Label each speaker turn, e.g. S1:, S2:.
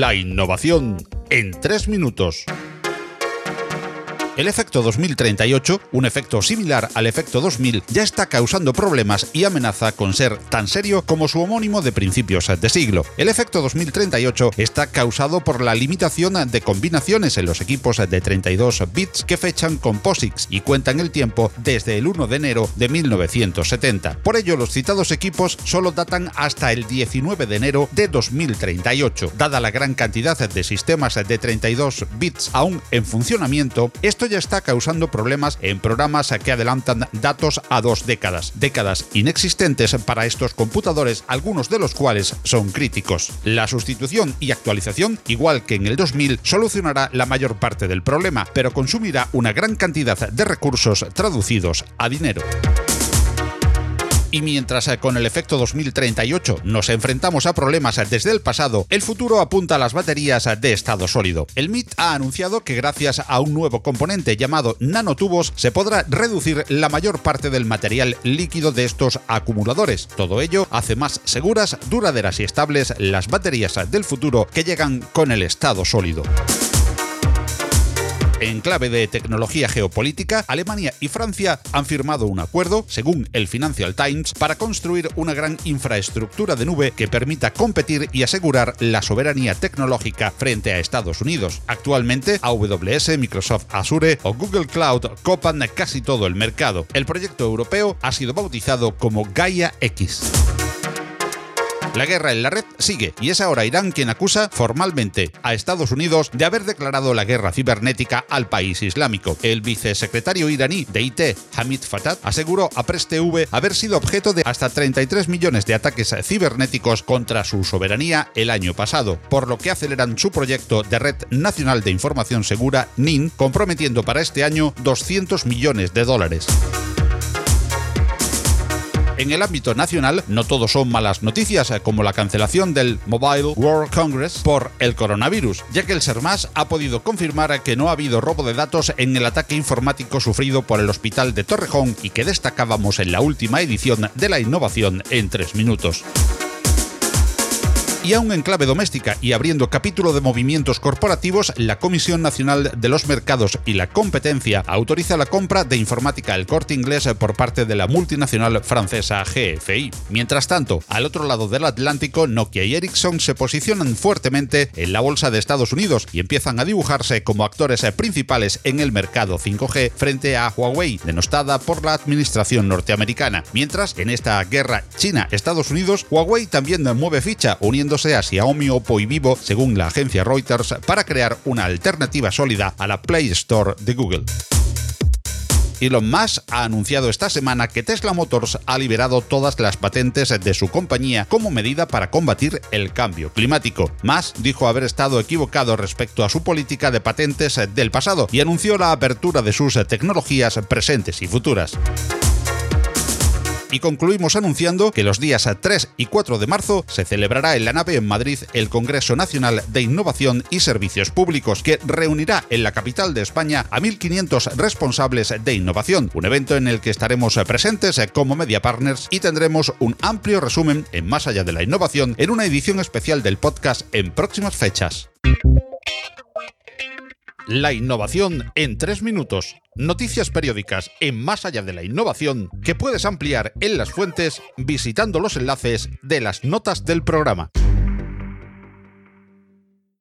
S1: La innovación en tres minutos. El efecto 2038, un efecto similar al efecto 2000, ya está causando problemas y amenaza con ser tan serio como su homónimo de principios de siglo. El efecto 2038 está causado por la limitación de combinaciones en los equipos de 32 bits que fechan con POSIX y cuentan el tiempo desde el 1 de enero de 1970. Por ello, los citados equipos solo datan hasta el 19 de enero de 2038. Dada la gran cantidad de sistemas de 32 bits aún en funcionamiento, esto ya está causando problemas en programas que adelantan datos a dos décadas, décadas inexistentes para estos computadores, algunos de los cuales son críticos. La sustitución y actualización, igual que en el 2000, solucionará la mayor parte del problema, pero consumirá una gran cantidad de recursos traducidos a dinero. Y mientras eh, con el efecto 2038 nos enfrentamos a problemas eh, desde el pasado, el futuro apunta a las baterías eh, de estado sólido. El MIT ha anunciado que gracias a un nuevo componente llamado nanotubos se podrá reducir la mayor parte del material líquido de estos acumuladores. Todo ello hace más seguras, duraderas y estables las baterías del futuro que llegan con el estado sólido. En clave de tecnología geopolítica, Alemania y Francia han firmado un acuerdo, según el Financial Times, para construir una gran infraestructura de nube que permita competir y asegurar la soberanía tecnológica frente a Estados Unidos. Actualmente, AWS, Microsoft Azure o Google Cloud copan casi todo el mercado. El proyecto europeo ha sido bautizado como Gaia X. La guerra en la red sigue y es ahora Irán quien acusa formalmente a Estados Unidos de haber declarado la guerra cibernética al país islámico. El vicesecretario iraní de IT, Hamid Fatah, aseguró a Press haber sido objeto de hasta 33 millones de ataques cibernéticos contra su soberanía el año pasado, por lo que aceleran su proyecto de Red Nacional de Información Segura, NIN, comprometiendo para este año 200 millones de dólares. En el ámbito nacional, no todo son malas noticias, eh, como la cancelación del Mobile World Congress por el coronavirus, ya que el SERMAS ha podido confirmar que no ha habido robo de datos en el ataque informático sufrido por el hospital de Torrejón y que destacábamos en la última edición de la innovación en tres minutos. Y aún en clave doméstica y abriendo capítulo de movimientos corporativos, la Comisión Nacional de los Mercados y la Competencia autoriza la compra de informática El Corte Inglés por parte de la multinacional francesa GFI. Mientras tanto, al otro lado del Atlántico, Nokia y Ericsson se posicionan fuertemente en la bolsa de Estados Unidos y empiezan a dibujarse como actores principales en el mercado 5G frente a Huawei, denostada por la administración norteamericana. Mientras, en esta guerra China-Estados Unidos, Huawei también mueve ficha, uniendo a Xiaomi, Oppo y Vivo, según la agencia Reuters, para crear una alternativa sólida a la Play Store de Google. Elon Musk ha anunciado esta semana que Tesla Motors ha liberado todas las patentes de su compañía como medida para combatir el cambio climático. Musk dijo haber estado equivocado respecto a su política de patentes del pasado y anunció la apertura de sus tecnologías presentes y futuras y concluimos anunciando que los días 3 y 4 de marzo se celebrará en la nave en Madrid el Congreso Nacional de Innovación y Servicios Públicos, que reunirá en la capital de España a 1.500 responsables de innovación, un evento en el que estaremos presentes como media partners y tendremos un amplio resumen en Más allá de la innovación en una edición especial del podcast en próximas fechas. La innovación en tres minutos. Noticias periódicas en Más allá de la innovación que puedes ampliar en las fuentes visitando los enlaces de las notas del programa.